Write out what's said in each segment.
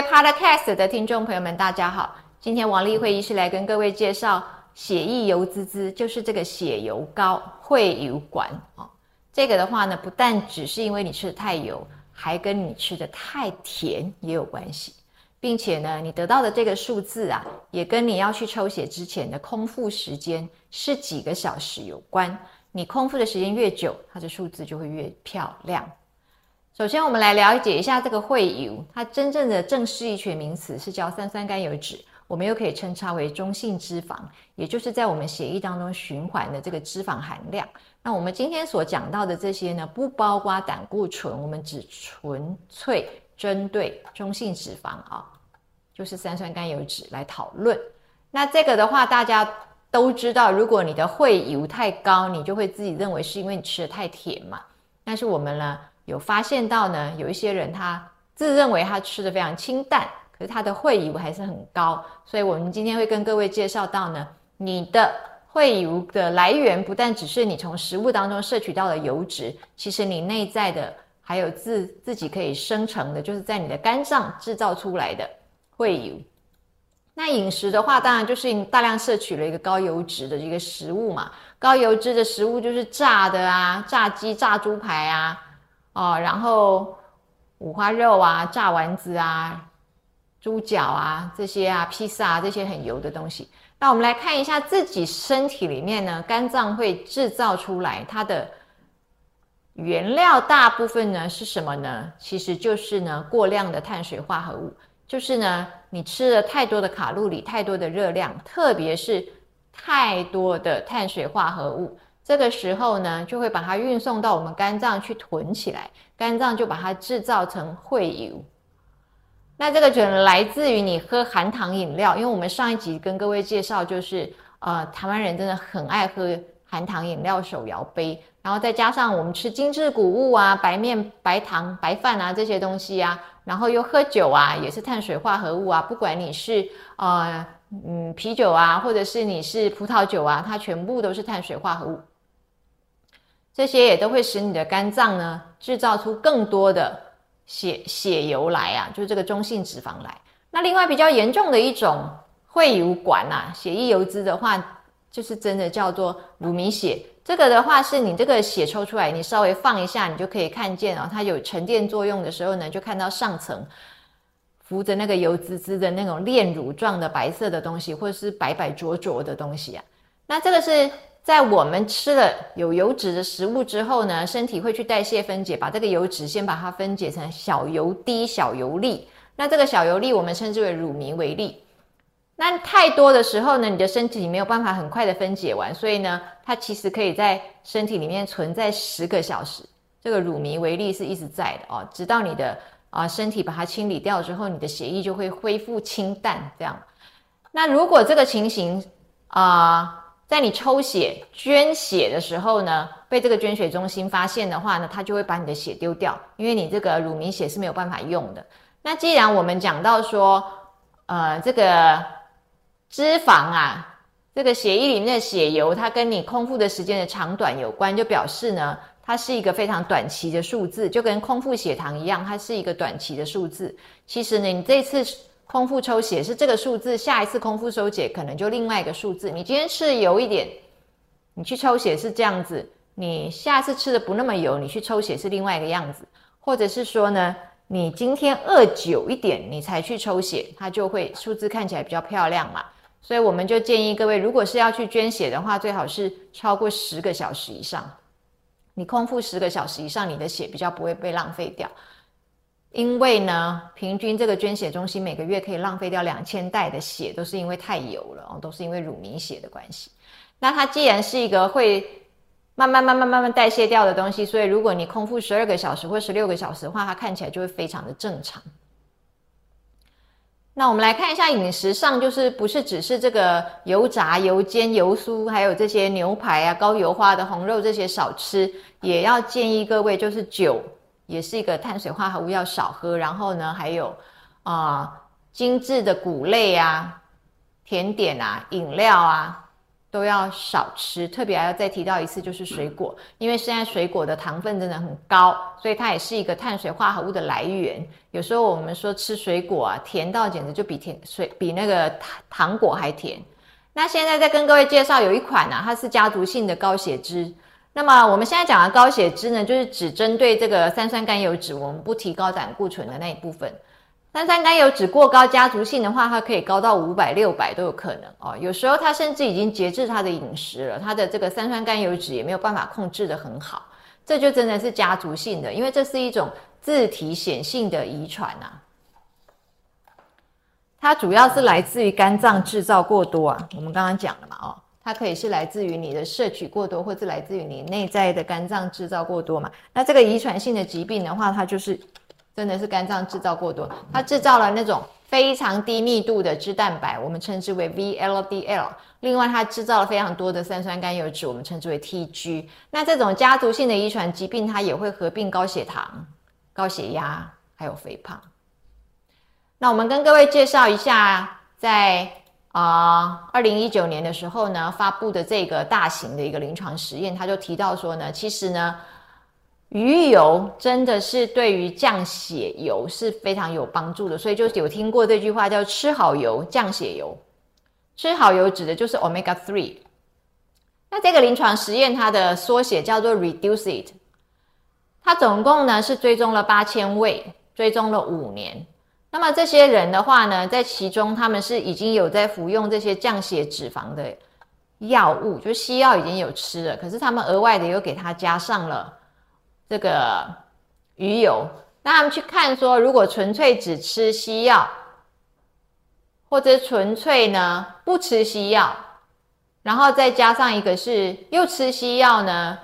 位 Podcast 的听众朋友们，大家好。今天王丽慧医师来跟各位介绍血液油滋滋，就是这个血油膏会油管啊。这个的话呢，不但只是因为你吃的太油，还跟你吃的太甜也有关系，并且呢，你得到的这个数字啊，也跟你要去抽血之前的空腹时间是几个小时有关。你空腹的时间越久，它的数字就会越漂亮。首先，我们来了解一下这个会油，它真正的正式医学名词是叫三酸甘油脂，我们又可以称它为中性脂肪，也就是在我们血液当中循环的这个脂肪含量。那我们今天所讲到的这些呢，不包括胆固醇，我们只纯粹针对中性脂肪啊，就是三酸甘油脂来讨论。那这个的话，大家都知道，如果你的会油太高，你就会自己认为是因为你吃的太甜嘛。但是我们呢？有发现到呢，有一些人他自认为他吃的非常清淡，可是他的会油还是很高。所以，我们今天会跟各位介绍到呢，你的会油的来源不但只是你从食物当中摄取到的油脂，其实你内在的还有自自己可以生成的，就是在你的肝脏制造出来的会油。那饮食的话，当然就是大量摄取了一个高油脂的一个食物嘛。高油脂的食物就是炸的啊，炸鸡、炸猪排啊。哦，然后五花肉啊、炸丸子啊、猪脚啊这些啊、披萨啊这些很油的东西。那我们来看一下自己身体里面呢，肝脏会制造出来它的原料，大部分呢是什么呢？其实就是呢过量的碳水化合物，就是呢你吃了太多的卡路里、太多的热量，特别是太多的碳水化合物。这个时候呢，就会把它运送到我们肝脏去囤起来，肝脏就把它制造成会油。那这个就来自于你喝含糖饮料，因为我们上一集跟各位介绍，就是呃，台湾人真的很爱喝含糖饮料手摇杯，然后再加上我们吃精致谷物啊、白面、白糖、白饭啊这些东西啊，然后又喝酒啊，也是碳水化合物啊，不管你是呃嗯啤酒啊，或者是你是葡萄酒啊，它全部都是碳水化合物。这些也都会使你的肝脏呢制造出更多的血血油来啊，就是这个中性脂肪来。那另外比较严重的一种会油管啊，血液油脂的话，就是真的叫做乳糜血。这个的话是你这个血抽出来，你稍微放一下，你就可以看见啊，它有沉淀作用的时候呢，就看到上层浮着那个油滋滋的那种炼乳状的白色的东西，或者是白白浊浊的东西啊。那这个是。在我们吃了有油脂的食物之后呢，身体会去代谢分解，把这个油脂先把它分解成小油滴、小油粒。那这个小油粒我们称之为乳糜微粒。那太多的时候呢，你的身体没有办法很快的分解完，所以呢，它其实可以在身体里面存在十个小时。这个乳糜微粒是一直在的哦，直到你的啊身体把它清理掉之后，你的血液就会恢复清淡。这样，那如果这个情形啊。在你抽血捐血的时候呢，被这个捐血中心发现的话呢，他就会把你的血丢掉，因为你这个乳糜血是没有办法用的。那既然我们讲到说，呃，这个脂肪啊，这个血液里面的血油，它跟你空腹的时间的长短有关，就表示呢，它是一个非常短期的数字，就跟空腹血糖一样，它是一个短期的数字。其实呢，你这次。空腹抽血是这个数字，下一次空腹抽血可能就另外一个数字。你今天吃的油一点，你去抽血是这样子；你下次吃的不那么油，你去抽血是另外一个样子。或者是说呢，你今天饿久一点，你才去抽血，它就会数字看起来比较漂亮嘛。所以我们就建议各位，如果是要去捐血的话，最好是超过十个小时以上。你空腹十个小时以上，你的血比较不会被浪费掉。因为呢，平均这个捐血中心每个月可以浪费掉两千袋的血，都是因为太油了哦，都是因为乳糜血的关系。那它既然是一个会慢慢慢慢慢慢代谢掉的东西，所以如果你空腹十二个小时或十六个小时的话，它看起来就会非常的正常。那我们来看一下饮食上，就是不是只是这个油炸、油煎、油酥，还有这些牛排啊、高油花的红肉这些少吃，也要建议各位就是酒。也是一个碳水化合物要少喝，然后呢，还有啊精致的谷类啊、甜点啊、饮料啊，都要少吃，特别还要再提到一次，就是水果，因为现在水果的糖分真的很高，所以它也是一个碳水化合物的来源。有时候我们说吃水果啊，甜到简直就比甜水比那个糖糖果还甜。那现在再跟各位介绍有一款呢，它是家族性的高血脂。那么我们现在讲的高血脂呢，就是只针对这个三酸甘油脂，我们不提高胆固醇的那一部分。三酸甘油脂过高，家族性的话，它可以高到五百、六百都有可能哦。有时候它甚至已经节制它的饮食了，它的这个三酸甘油脂也没有办法控制的很好，这就真的是家族性的，因为这是一种自体显性的遗传呐。它主要是来自于肝脏制造过多啊，我们刚刚讲了嘛，哦，它可以是来自于你的摄取过多，或是来自于你内在的肝脏制造过多嘛。那这个遗传性的疾病的话，它就是。真的是肝脏制造过多，它制造了那种非常低密度的脂蛋白，我们称之为 VLDL。另外，它制造了非常多的三酸甘油脂，我们称之为 TG。那这种家族性的遗传疾病，它也会合并高血糖、高血压，还有肥胖。那我们跟各位介绍一下，在啊二零一九年的时候呢，发布的这个大型的一个临床实验，他就提到说呢，其实呢。鱼油真的是对于降血油是非常有帮助的，所以就有听过这句话叫“吃好油降血油”。吃好油指的就是 omega three。那这个临床实验它的缩写叫做 Reduce It。它总共呢是追踪了八千位，追踪了五年。那么这些人的话呢，在其中他们是已经有在服用这些降血脂肪的药物，就西药已经有吃了，可是他们额外的又给他加上了。这个鱼油，那他们去看说，如果纯粹只吃西药，或者纯粹呢不吃西药，然后再加上一个是又吃西药呢，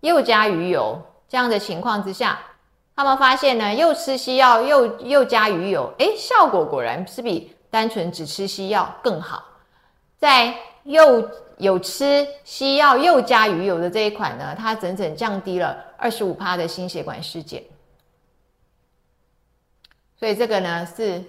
又加鱼油这样的情况之下，他们发现呢，又吃西药又又加鱼油，诶，效果果然是比单纯只吃西药更好，在又。有吃西药又加鱼油的这一款呢，它整整降低了二十五趴的心血管事件，所以这个呢是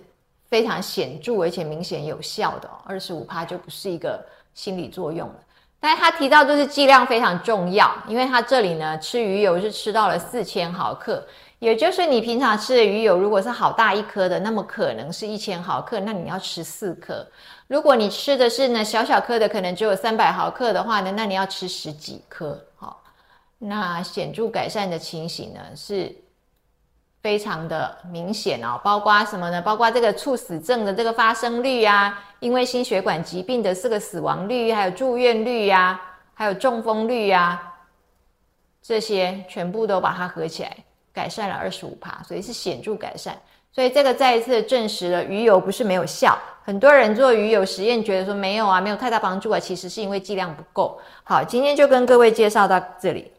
非常显著而且明显有效的，二十五趴就不是一个心理作用了。但是他提到就是剂量非常重要，因为他这里呢吃鱼油是吃到了四千毫克。也就是你平常吃的鱼油，如果是好大一颗的，那么可能是一千毫克，那你要吃四颗。如果你吃的是呢小小颗的，可能只有三百毫克的话呢，那你要吃十几颗。好，那显著改善的情形呢，是非常的明显哦。包括什么呢？包括这个猝死症的这个发生率啊，因为心血管疾病的这个死亡率，还有住院率呀，还有中风率呀，这些全部都把它合起来。改善了二十五帕，所以是显著改善。所以这个再一次证实了鱼油不是没有效。很多人做鱼油实验，觉得说没有啊，没有太大帮助啊，其实是因为剂量不够。好，今天就跟各位介绍到这里。